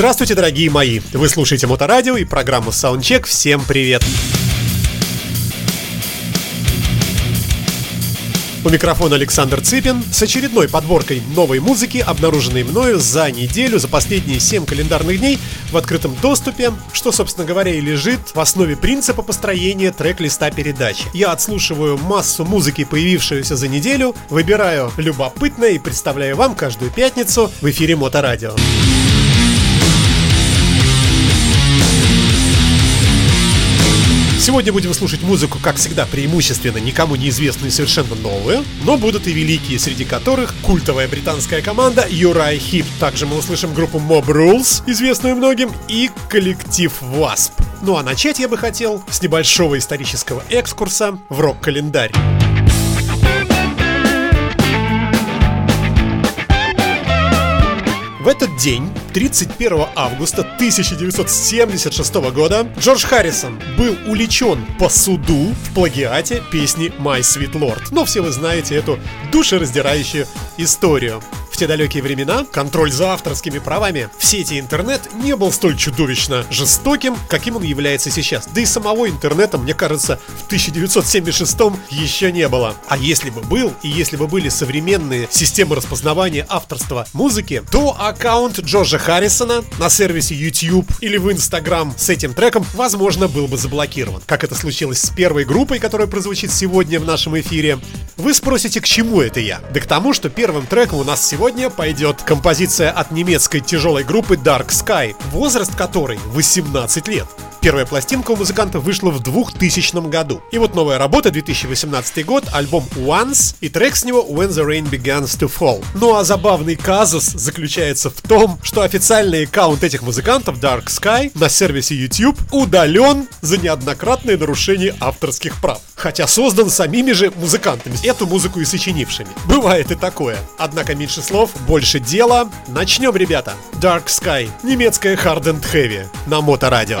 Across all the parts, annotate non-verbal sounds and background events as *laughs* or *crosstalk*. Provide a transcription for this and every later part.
Здравствуйте, дорогие мои! Вы слушаете Моторадио и программу Soundcheck. Всем привет! У микрофона Александр Цыпин с очередной подборкой новой музыки, обнаруженной мною за неделю, за последние 7 календарных дней в открытом доступе, что, собственно говоря, и лежит в основе принципа построения трек-листа передачи. Я отслушиваю массу музыки, появившуюся за неделю, выбираю любопытное и представляю вам каждую пятницу в эфире Моторадио. Сегодня будем слушать музыку, как всегда, преимущественно никому неизвестную и совершенно новую, но будут и великие, среди которых культовая британская команда Юрай Хип. Также мы услышим группу Mob Rules, известную многим, и коллектив Wasp. Ну а начать я бы хотел с небольшого исторического экскурса в рок-календарь. В этот день, 31 августа 1976 года, Джордж Харрисон был уличен по суду в плагиате песни My Sweet Lord. Но все вы знаете эту душераздирающую историю те далекие времена контроль за авторскими правами в сети интернет не был столь чудовищно жестоким, каким он является сейчас. Да и самого интернета, мне кажется, в 1976 еще не было. А если бы был, и если бы были современные системы распознавания авторства музыки, то аккаунт Джорджа Харрисона на сервисе YouTube или в Instagram с этим треком, возможно, был бы заблокирован. Как это случилось с первой группой, которая прозвучит сегодня в нашем эфире. Вы спросите, к чему это я? Да к тому, что первым треком у нас сегодня пойдет композиция от немецкой тяжелой группы Dark Sky, возраст которой 18 лет. Первая пластинка у музыканта вышла в 2000 году. И вот новая работа, 2018 год, альбом Once и трек с него When the Rain Begins to Fall. Ну а забавный казус заключается в том, что официальный аккаунт этих музыкантов Dark Sky на сервисе YouTube удален за неоднократное нарушение авторских прав. Хотя создан самими же музыкантами, эту музыку и сочинившими. Бывает и такое. Однако меньше слов, больше дела. Начнем, ребята. Dark Sky, немецкая Hard and Heavy на Моторадио.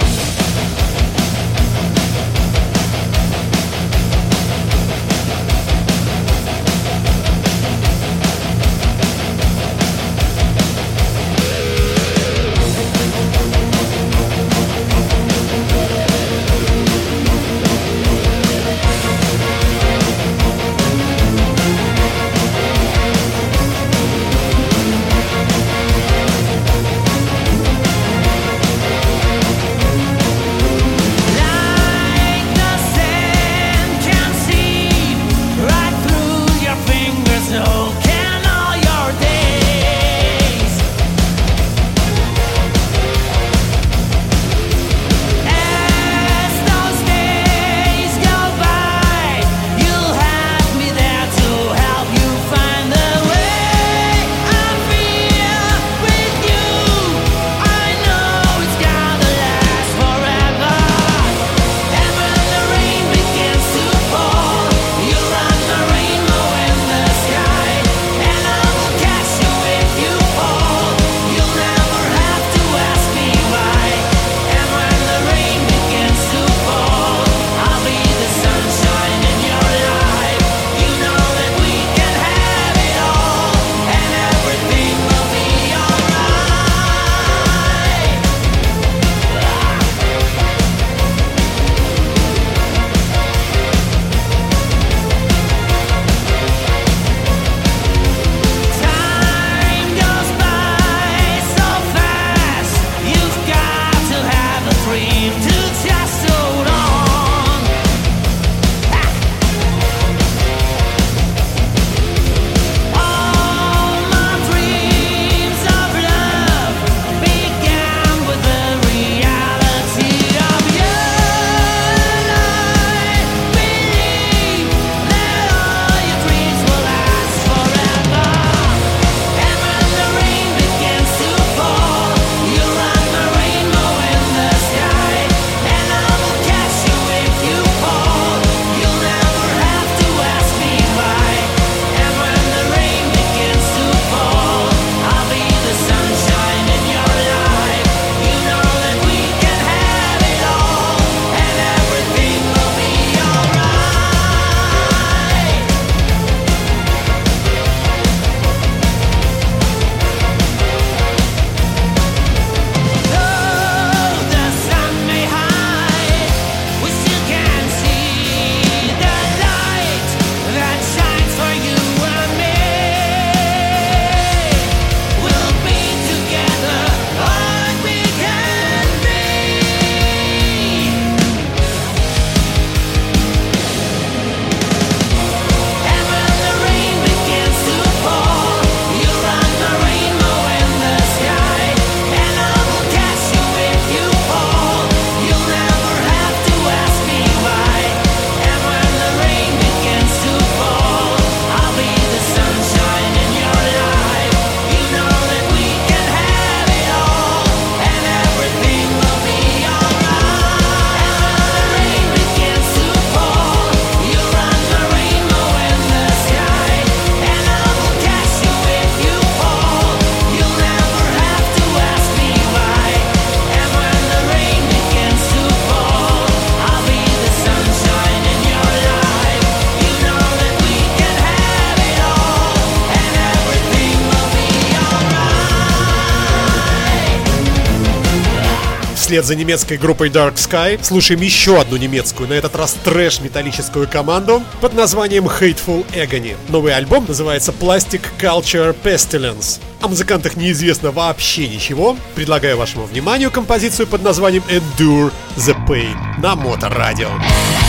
Вслед за немецкой группой Dark Sky слушаем еще одну немецкую, на этот раз трэш-металлическую команду под названием Hateful Agony. Новый альбом называется Plastic Culture Pestilence. О музыкантах неизвестно вообще ничего. Предлагаю вашему вниманию композицию под названием Endure the Pain на Моторадио. радио.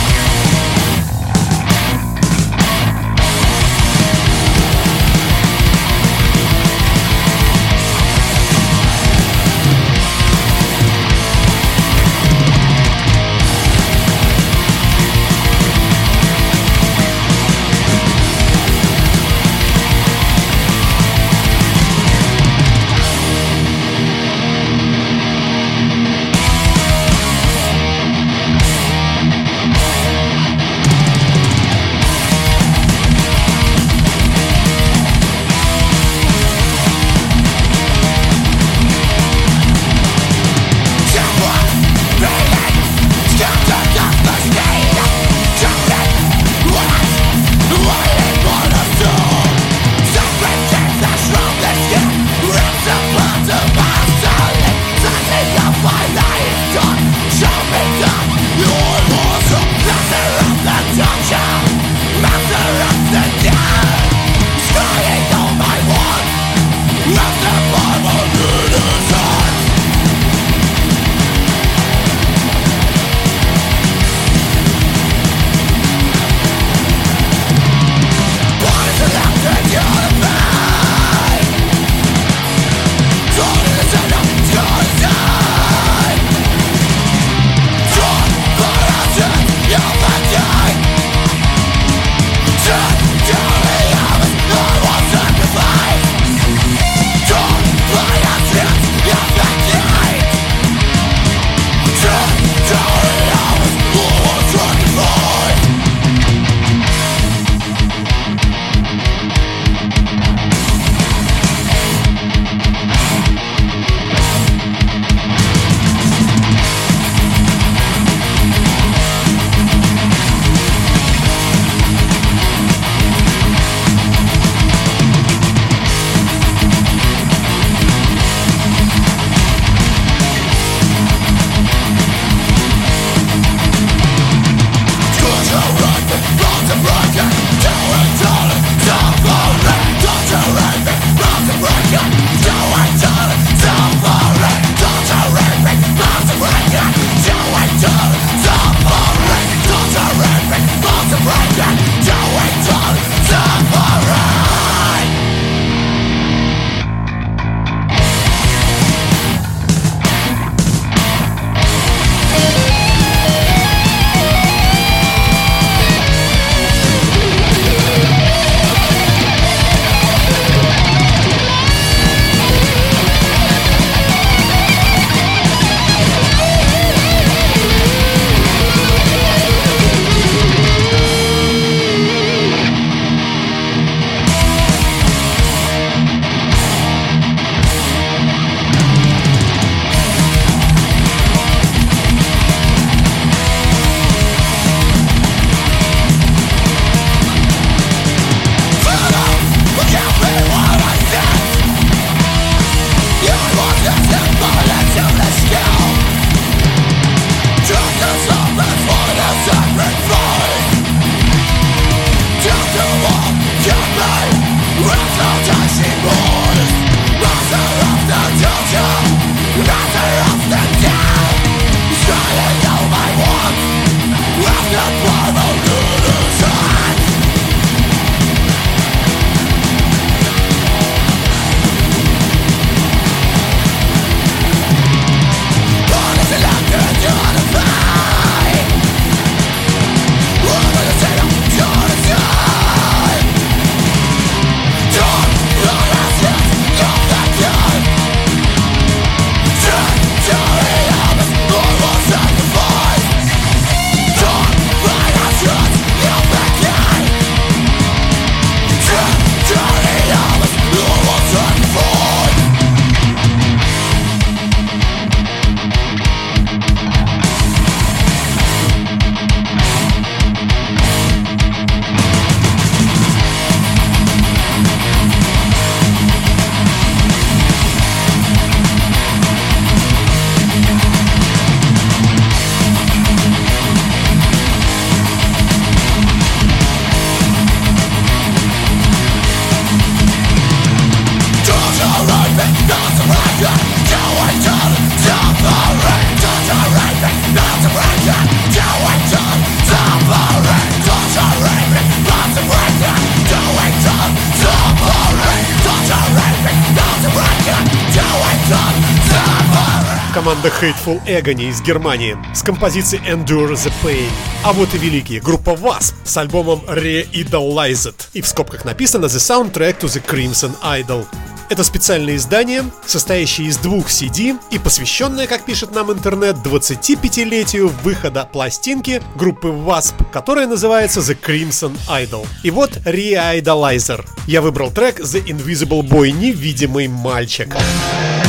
Hateful Agony из Германии с композицией Endure the Pain. А вот и великие, группа Wasp с альбомом Re-Idolized. И в скобках написано The Soundtrack to the Crimson Idol. Это специальное издание, состоящее из двух CD и посвященное, как пишет нам интернет, 25-летию выхода пластинки группы Wasp, которая называется The Crimson Idol. И вот Re-Idolizer. Я выбрал трек The Invisible Boy, невидимый мальчик. I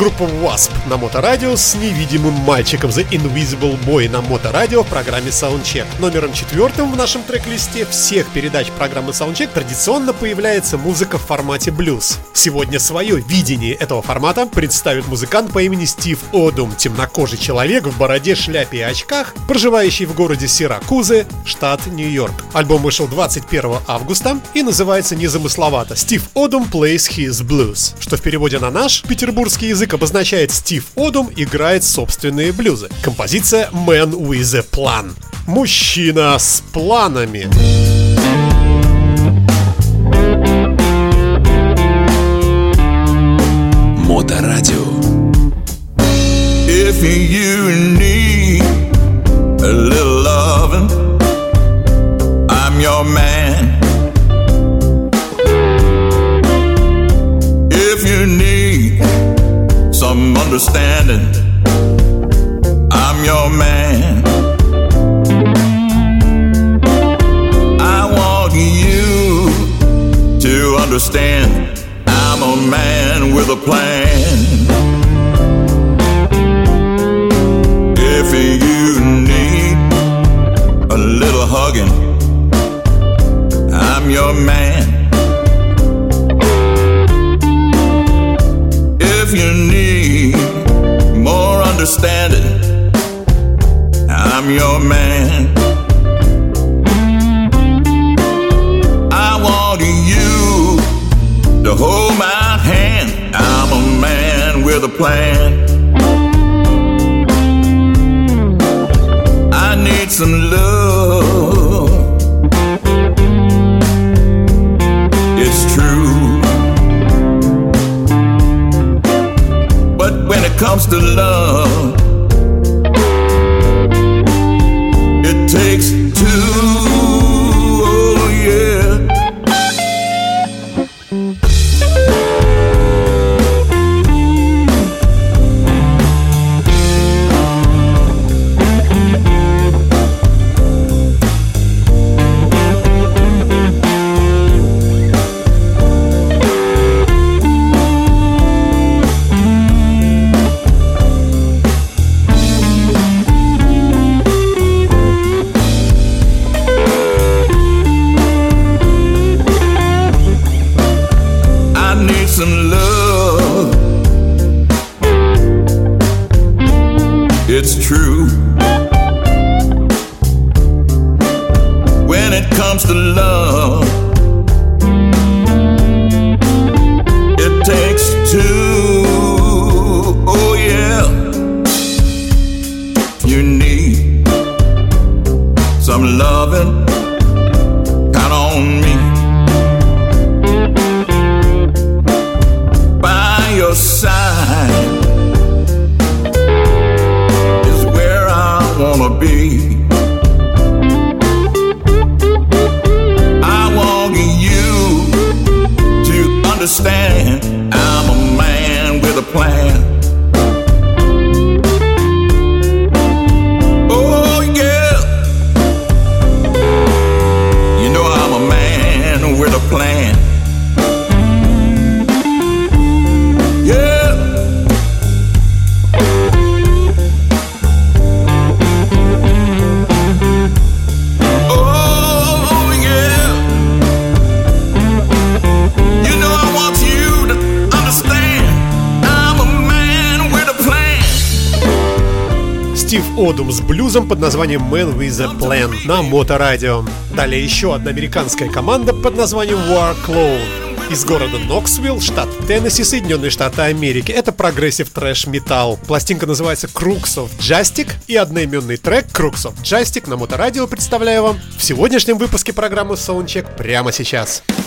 Супергруппа Wasp на Моторадио с невидимым мальчиком The Invisible Boy на Моторадио в программе Soundcheck. Номером четвертым в нашем трек-листе всех передач программы Soundcheck традиционно появляется музыка в формате блюз. Сегодня свое видение этого формата представит музыкант по имени Стив Одум, темнокожий человек в бороде, шляпе и очках, проживающий в городе Сиракузы, штат Нью-Йорк. Альбом вышел 21 августа и называется незамысловато «Стив Одум plays his blues», что в переводе на наш петербургский язык обозначает «Стив Одум играет собственные блюзы». Композиция «Man with a Plan». Мужчина с планами. Моторадио. If you need a little loving, I'm your man. Some understanding, I'm your man. I want you to understand I'm a man with a plan. If you need a little hugging, I'm your man. More understanding, I'm your man. I want you to hold my hand. I'm a man with a plan. I need some love. Comes to love, под названием Man with a Plan на Моторадио. Далее еще одна американская команда под названием War Clone из города Ноксвилл, штат Теннесси, Соединенные Штаты Америки. Это прогрессив трэш металл. Пластинка называется Crooks of Justice и одноименный трек Crooks of Justice на Моторадио представляю вам в сегодняшнем выпуске программы Soundcheck прямо сейчас. Wall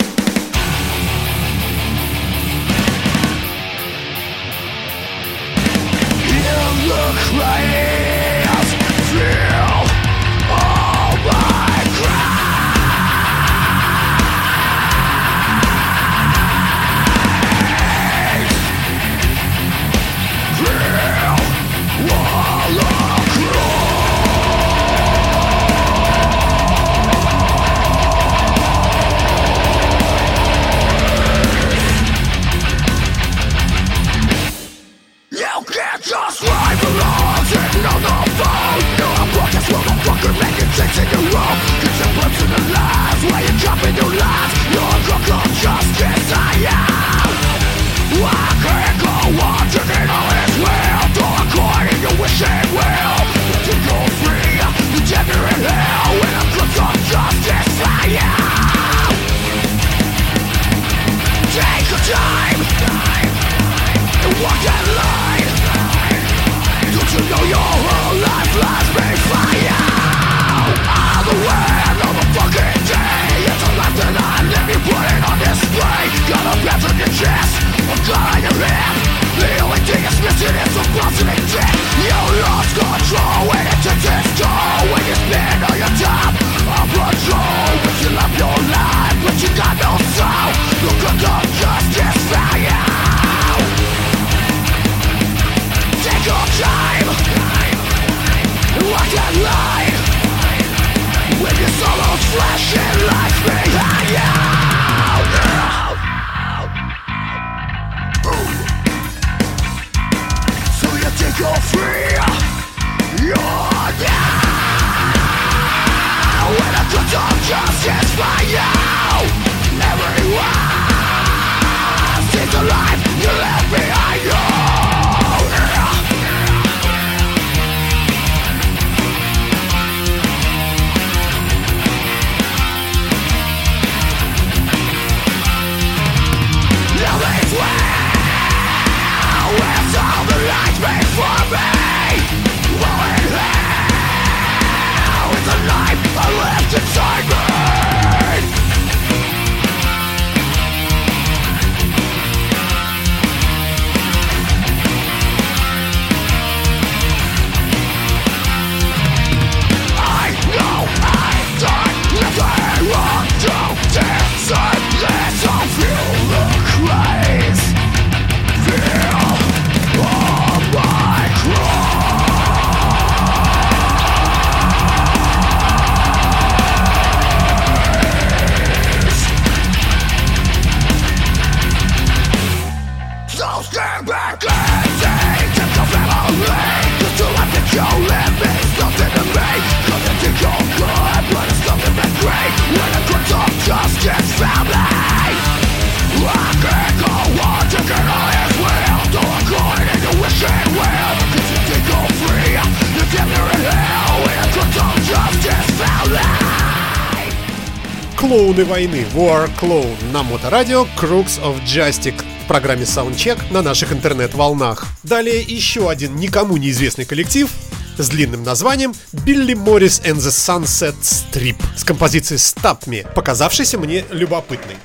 войны War Clone на моторадио Crooks of Justic в программе Soundcheck на наших интернет-волнах. Далее еще один никому неизвестный коллектив с длинным названием Billy Morris and the Sunset Strip с композицией Stop Me, показавшейся мне любопытной.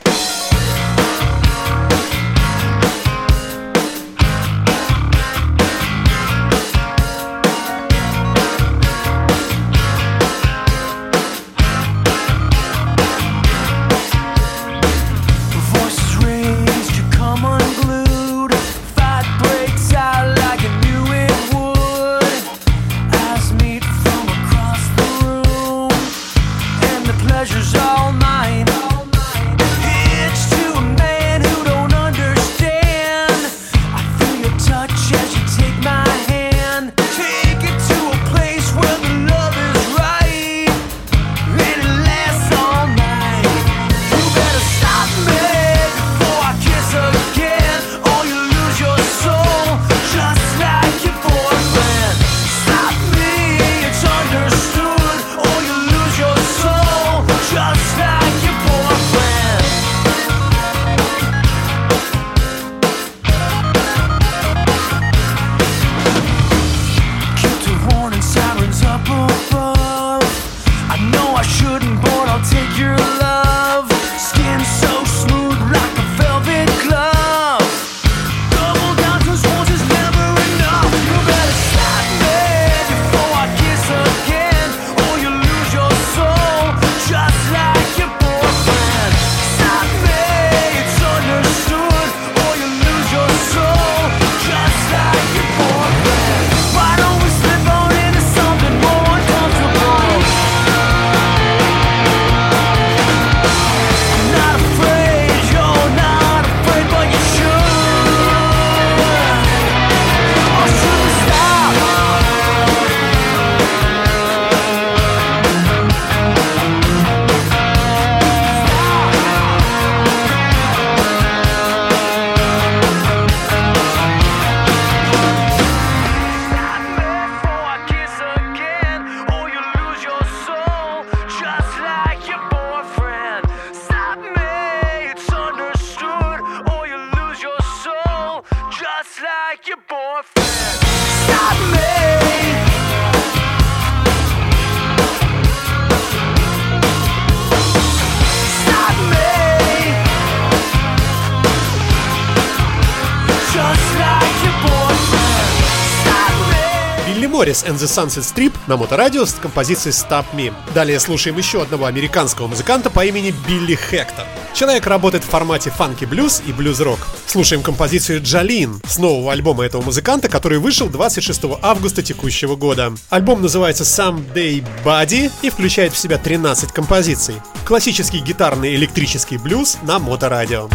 Моррис and the Sunset Strip на моторадио с композицией Stop Me. Далее слушаем еще одного американского музыканта по имени Билли Хектор. Человек работает в формате фанки-блюз и блюз-рок. Слушаем композицию «Джалин» с нового альбома этого музыканта, который вышел 26 августа текущего года. Альбом называется Someday Body и включает в себя 13 композиций. Классический гитарный электрический блюз на моторадио.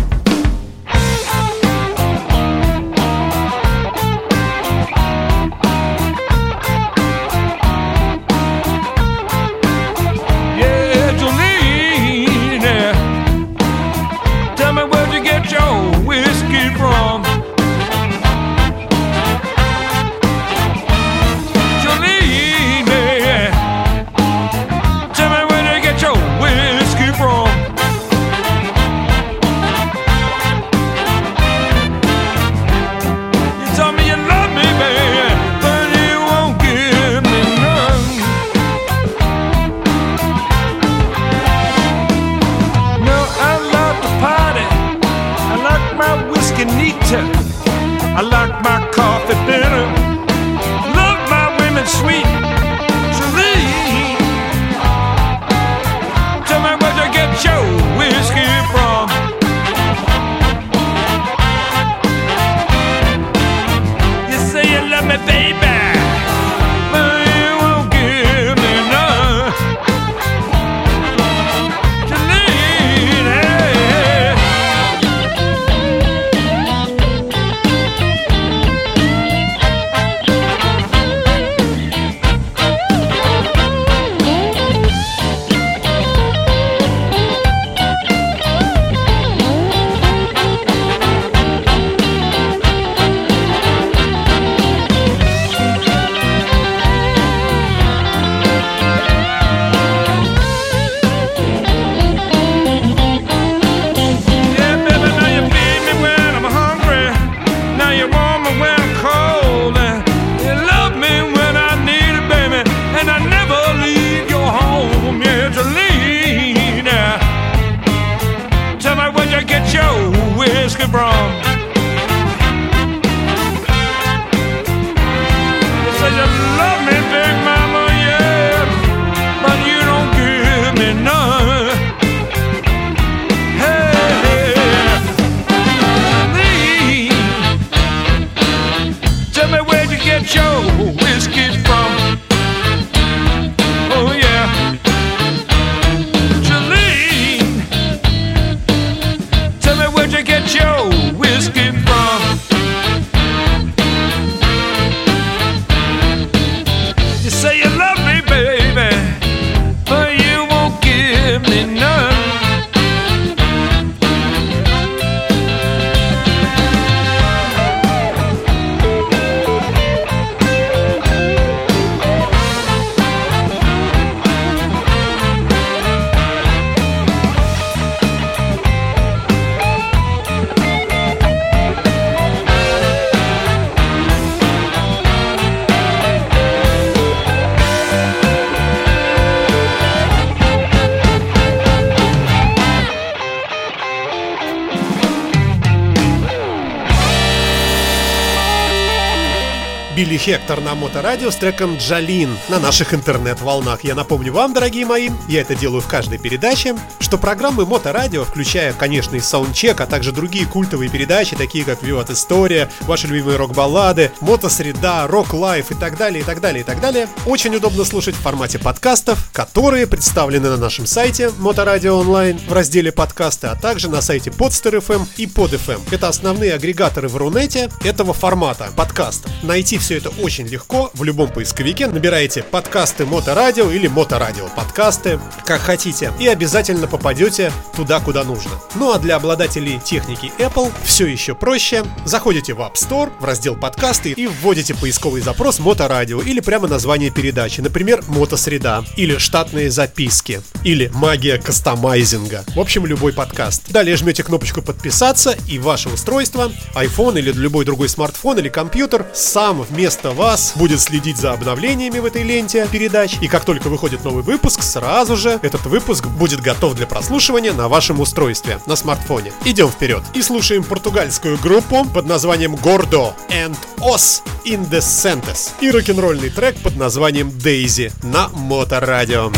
Билли Хектор на Моторадио с треком «Джалин» на наших интернет-волнах. Я напомню вам, дорогие мои, я это делаю в каждой передаче, что программы Моторадио, включая, конечно, и саундчек, а также другие культовые передачи, такие как «Виват История», ваши любимые рок-баллады, Мотосреда, Рок-лайф и так далее, и так далее, и так далее, очень удобно слушать в формате подкастов, которые представлены на нашем сайте Моторадио онлайн в разделе подкасты, а также на сайте Podster.fm и Pod.fm. Это основные агрегаторы в Рунете этого формата подкаста. Найти все это очень легко в любом поисковике. Набираете подкасты Моторадио или Моторадио подкасты, как хотите, и обязательно попадете туда, куда нужно. Ну а для обладателей техники Apple все еще проще. Заходите в App Store, в раздел подкасты и вводите поисковый запрос Моторадио или прямо название передачи, например, Мотосреда, или штатные записки, или магия кастомайзинга. В общем, любой подкаст. Далее жмете кнопочку подписаться и ваше устройство, iPhone или любой другой смартфон или компьютер сам вместо вас будет следить за обновлениями в этой ленте передач. И как только выходит новый выпуск, сразу же этот выпуск будет готов для прослушивания на вашем устройстве, на смартфоне. Идем вперед и слушаем португальскую группу под названием Gordo and Os Indecentes и рок-н-ролльный трек под названием Daisy на Моторадио.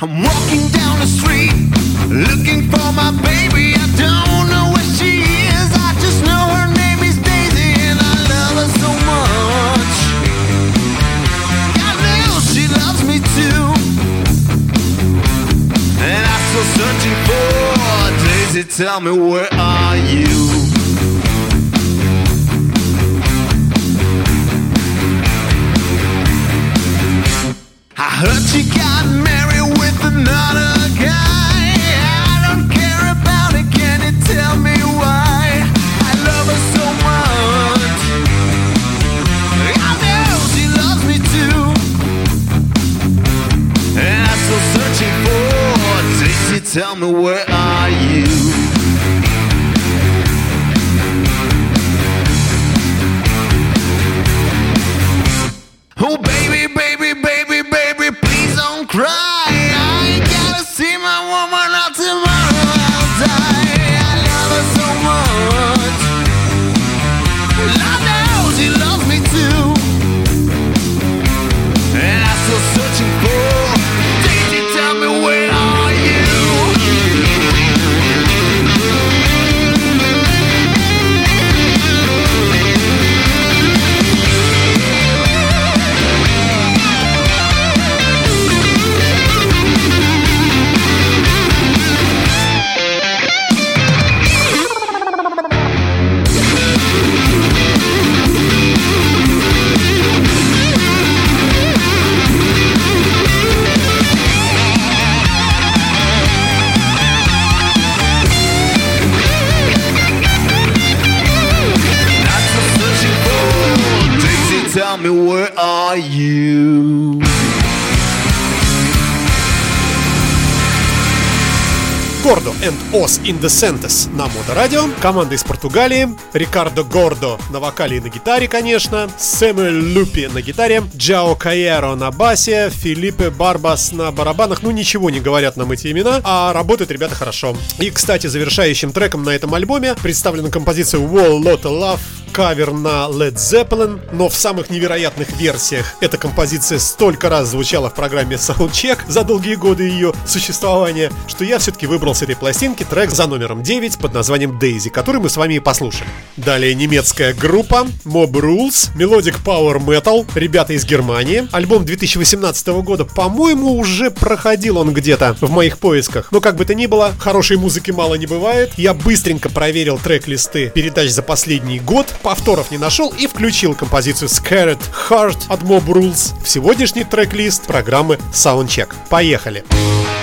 I'm walking Tell me where are you? I heard she got married Tell me where Indecentes на Моторадио. Команда из Португалии. Рикардо Гордо на вокале и на гитаре, конечно. Сэмюэль Лупи на гитаре. Джао Каеро на басе. Филиппе Барбас на барабанах. Ну, ничего не говорят нам эти имена, а работают ребята хорошо. И, кстати, завершающим треком на этом альбоме представлена композиция Wall Lotta Love кавер на Led Zeppelin, но в самых невероятных версиях эта композиция столько раз звучала в программе Soundcheck за долгие годы ее существования, что я все-таки выбрал с этой пластинки трек за номером 9 под названием Daisy, который мы с вами и послушали. Далее немецкая группа Mob Rules, Melodic Power Metal, ребята из Германии. Альбом 2018 года, по-моему, уже проходил он где-то в моих поисках. Но как бы то ни было, хорошей музыки мало не бывает. Я быстренько проверил трек-листы передач за последний год, повторов не нашел и включил композицию Scared Heart от Mob Rules в сегодняшний трек-лист программы Soundcheck. Поехали! Hey,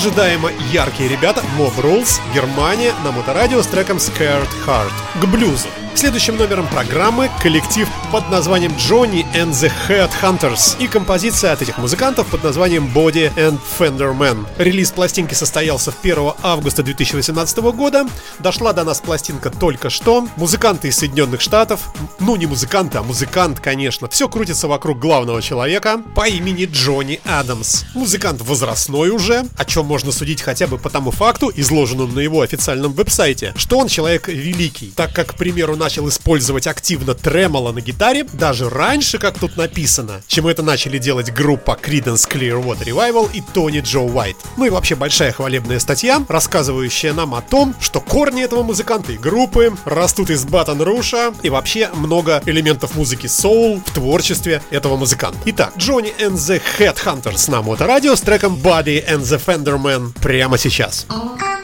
Ожидаемо яркие ребята Mob Rules, Германия на моторадио с треком Scared Heart к блюзу. Следующим номером программы коллектив под названием Johnny and the Headhunters и композиция от этих музыкантов под названием Body and Fender Man. Релиз пластинки состоялся в 1 августа 2018 года. Дошла до нас пластинка только что. Музыканты из Соединенных Штатов, ну не музыканты, а музыкант, конечно, все крутится вокруг главного человека по имени Джонни Адамс. Музыкант возрастной уже, о чем можно судить хотя бы по тому факту, изложенному на его официальном веб-сайте, что он человек великий, так как, к примеру, начал использовать активно тремоло на гитаре даже раньше, как тут написано, чем это начали делать группа Creedence Clearwater Revival и Тони Джо Уайт. Ну и вообще большая хвалебная статья, рассказывающая нам о том, что корни этого музыканта и группы растут из Батон Руша и вообще много элементов музыки соул в творчестве этого музыканта. Итак, Джонни and the Headhunters на Моторадио с треком Buddy and the Fenderman прямо сейчас. I'm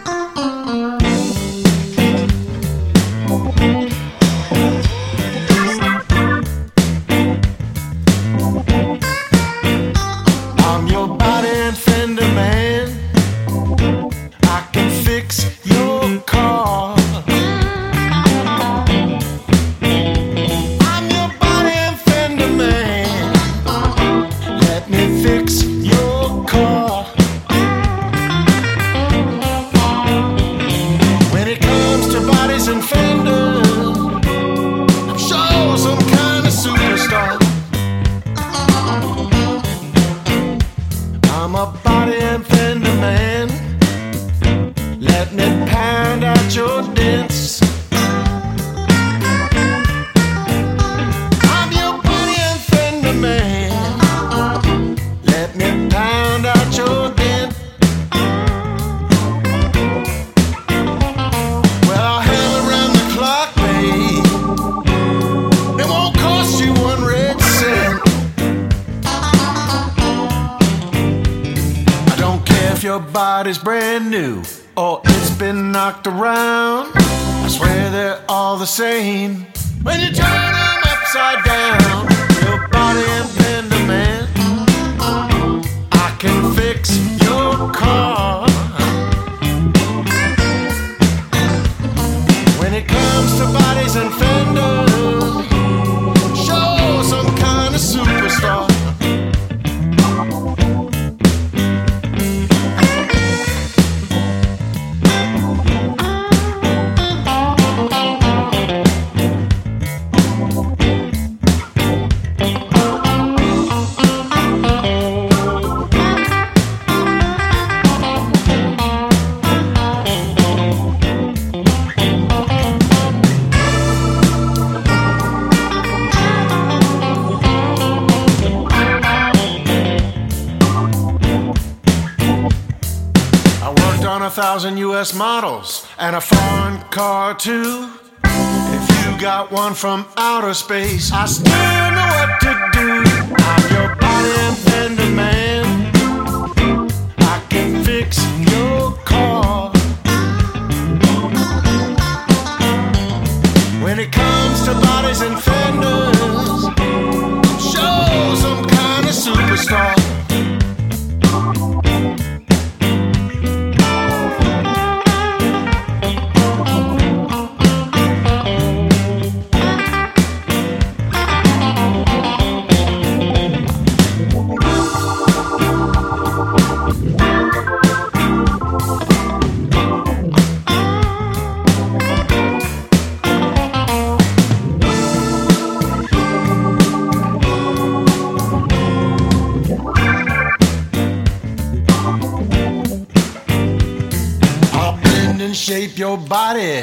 US models and a foreign car too. If you got one from outer space, I still know what to do. I'm your body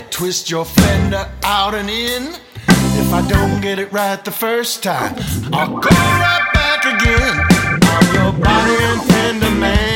twist your fender out and in. If I don't get it right the first time, I'll go right back again. I'm your body and fender man.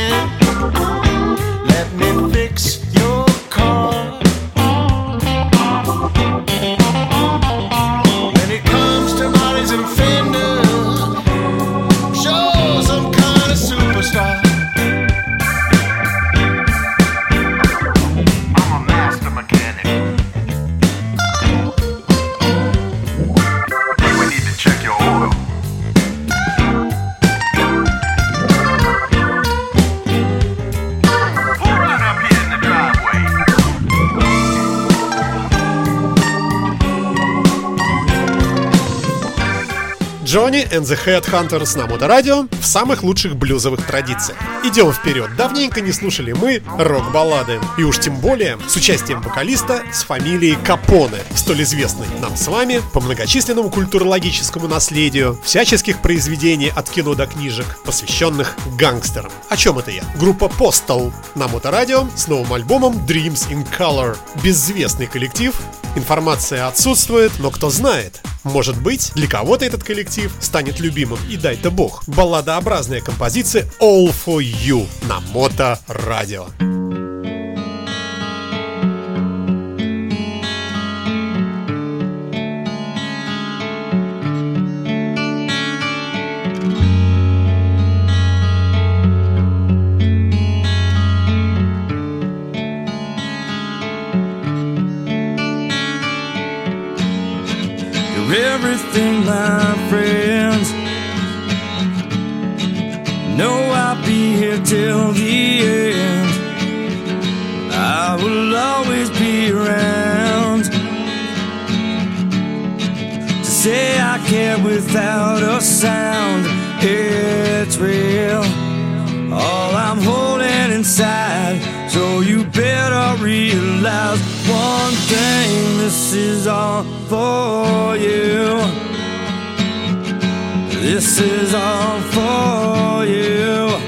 yo Джонни and the Headhunters на Моторадио в самых лучших блюзовых традициях. Идем вперед, давненько не слушали мы рок-баллады. И уж тем более с участием вокалиста с фамилией Капоне, столь известный нам с вами по многочисленному культурологическому наследию всяческих произведений от кино до книжек, посвященных гангстерам. О чем это я? Группа Postal на Моторадио с новым альбомом Dreams in Color. Безвестный коллектив, информация отсутствует, но кто знает, может быть, для кого-то этот коллектив станет любимым, и дай-то бог. Балладообразная композиция All For You на Мото Радио. Everything, my till the end. I will always be around to say I care without a sound. It's real, all I'm holding inside. So you better realize one thing: this is all for you. This is all for you.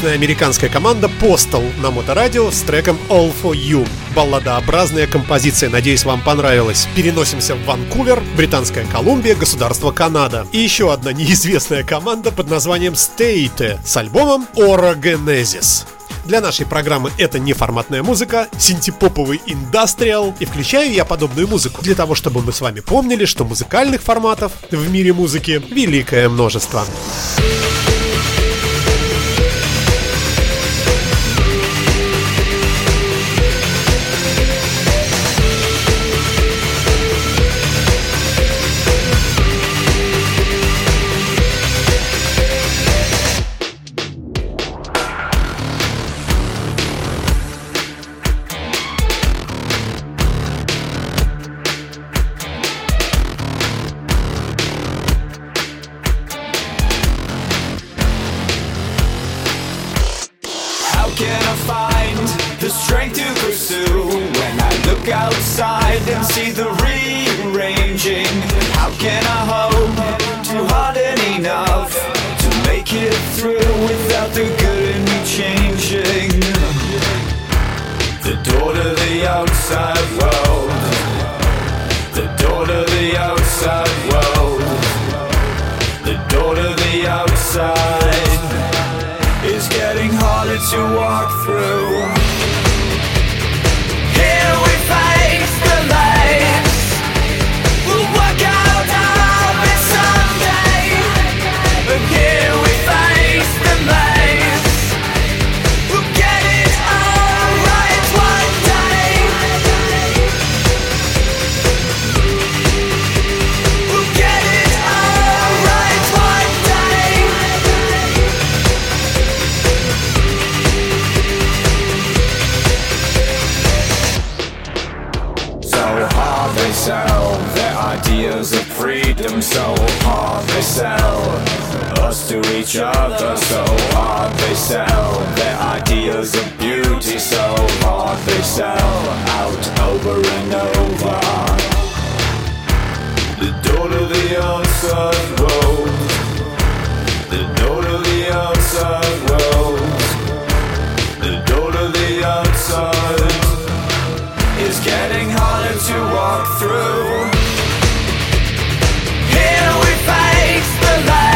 Неизвестная американская команда Postal на Моторадио с треком All For You. Балладообразная композиция, надеюсь, вам понравилась. Переносимся в Ванкувер, Британская Колумбия, государство Канада. И еще одна *laughs* неизвестная команда под названием State с альбомом Orogenesis. Для нашей программы это неформатная музыка, синтепоповый индастриал, и включаю я подобную музыку для того, чтобы мы с вами помнили, что музыкальных форматов в мире музыки великое множество. The outside world. The door to the outside is getting harder to walk through. Each other. So hard they sell their ideas of beauty. So hard they sell out over and over. The door to the outside world. The door to the outside world. The door to the outside is getting harder to walk through. Here we face the lights.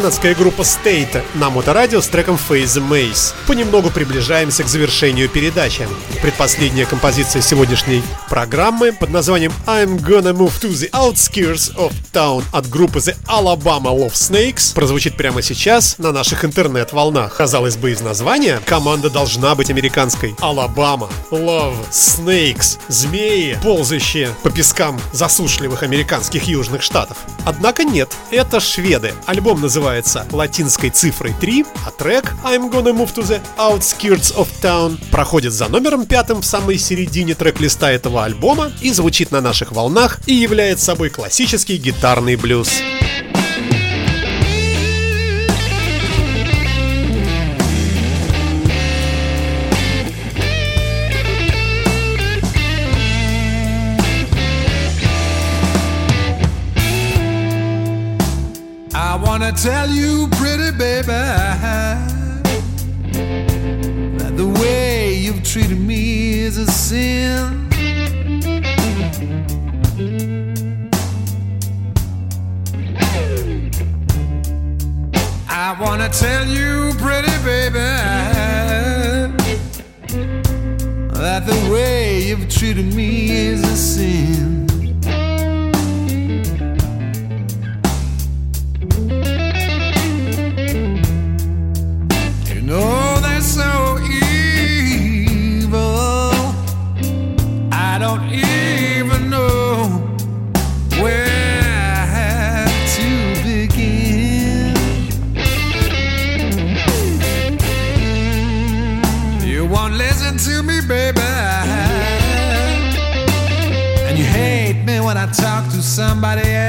Канадская группа State на моторадио с треком Face the Maze. Понемногу приближаемся к завершению передачи. Предпоследняя композиция сегодняшней программы под названием I'm Gonna Move to the Outskirts of Town от группы The Alabama Love Snakes прозвучит прямо сейчас на наших интернет-волнах. Казалось бы, из названия команда должна быть американской. Alabama Love Snakes. Змеи, ползающие по пескам засушливых американских южных штатов. Однако нет, это шведы. Альбом называется латинской цифрой 3, а трек I'm Gonna Move to the Outskirts of Town проходит за номером пятым в самой середине трек-листа этого альбома и звучит на наших волнах и является собой классический гитарный блюз. I tell you, pretty baby, that the way you've treated me is a sin. I wanna tell you, pretty baby, that the way you've treated me is a sin. Somebody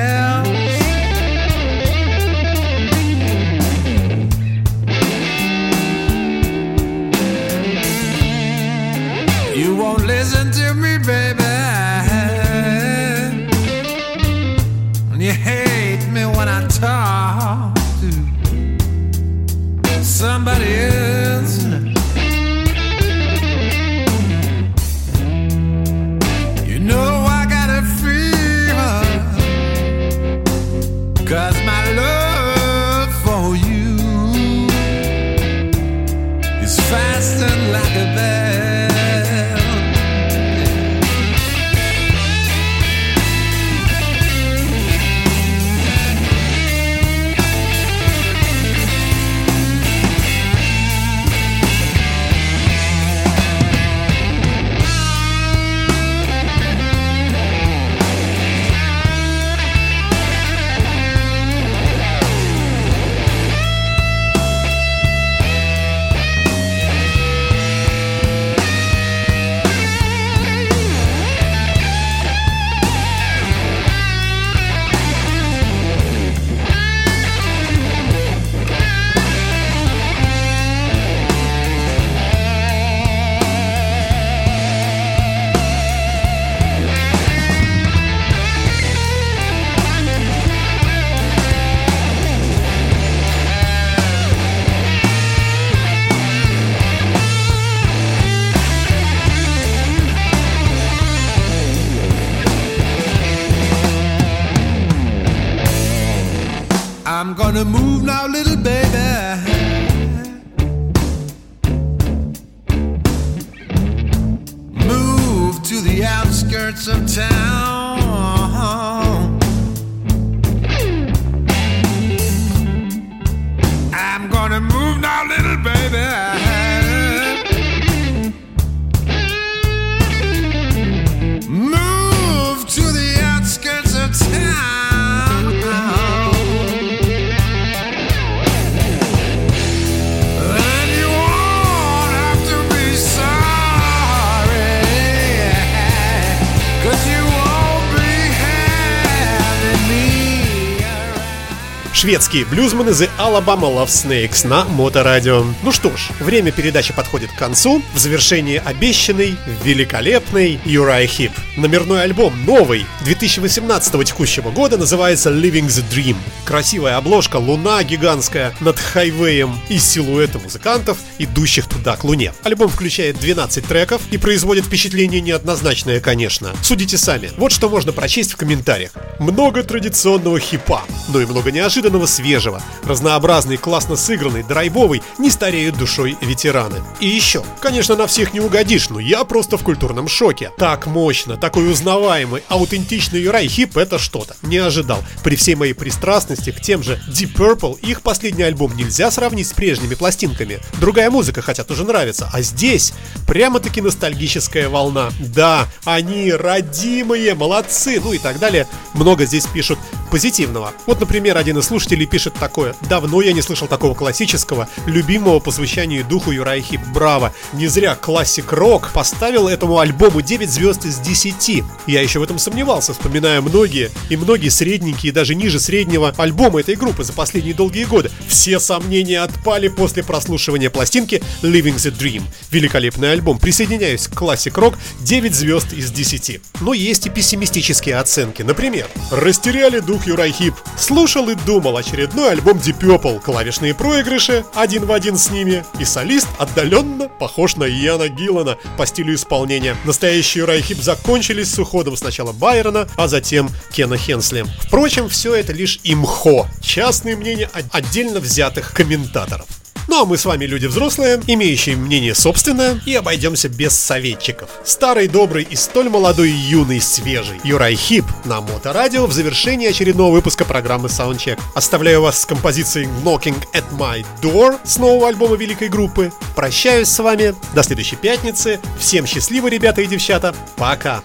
Шведские блюзманы The Alabama Love Snakes на Моторадио. Ну что ж, время передачи подходит к концу. В завершении обещанный, великолепный Uriah Heep. Номерной альбом, новый, 2018 текущего года, называется Living the Dream. Красивая обложка, луна гигантская над хайвеем и силуэты музыкантов, идущих туда к луне. Альбом включает 12 треков и производит впечатление неоднозначное, конечно. Судите сами. Вот что можно прочесть в комментариях. Много традиционного хипа, но и много неожиданного свежего. Разнообразный, классно сыгранный, драйвовый, не стареют душой ветераны. И еще, конечно, на всех не угодишь, но я просто в культурном шоке. Так мощно, такой узнаваемый, аутентичный Юрай Хип это что-то. Не ожидал. При всей моей пристрастности к тем же Deep Purple, их последний альбом нельзя сравнить с прежними пластинками. Другая музыка, хотя тоже нравится. А здесь прямо-таки ностальгическая волна. Да, они родимые, молодцы, ну и так далее. Много здесь пишут позитивного. Вот, например, один из слушателей пишет такое. Давно я не слышал такого классического, любимого по звучанию и духу Uriah Heep. Браво! Не зря Classic Rock поставил этому альбому 9 звезд из 10. Я еще в этом сомневался, вспоминая многие и многие средненькие и даже ниже среднего альбомы этой группы за последние долгие годы. Все сомнения отпали после прослушивания пластинки Living the Dream. Великолепный альбом. Присоединяюсь к Classic Rock 9 звезд из 10. Но есть и пессимистические оценки. Например, растеряли дух Uriah Heep. Слушал и думал очередной альбом Deep Purple. Клавишные проигрыши один в один с ними. И солист отдаленно похож на Иана Гиллана по стилю исполнения. Настоящие Юрай Хип закончились с уходом сначала Байрона, а затем Кена Хенсли. Впрочем, все это лишь имхо. Частные мнения от- отдельно взятых комментаторов. Ну а мы с вами люди взрослые, имеющие мнение собственное, и обойдемся без советчиков. Старый, добрый и столь молодой юный, свежий Юрай Хип на Моторадио в завершении очередного выпуска программы Soundcheck. Оставляю вас с композицией Knocking at My Door с нового альбома великой группы. Прощаюсь с вами до следующей пятницы. Всем счастливо, ребята и девчата. Пока.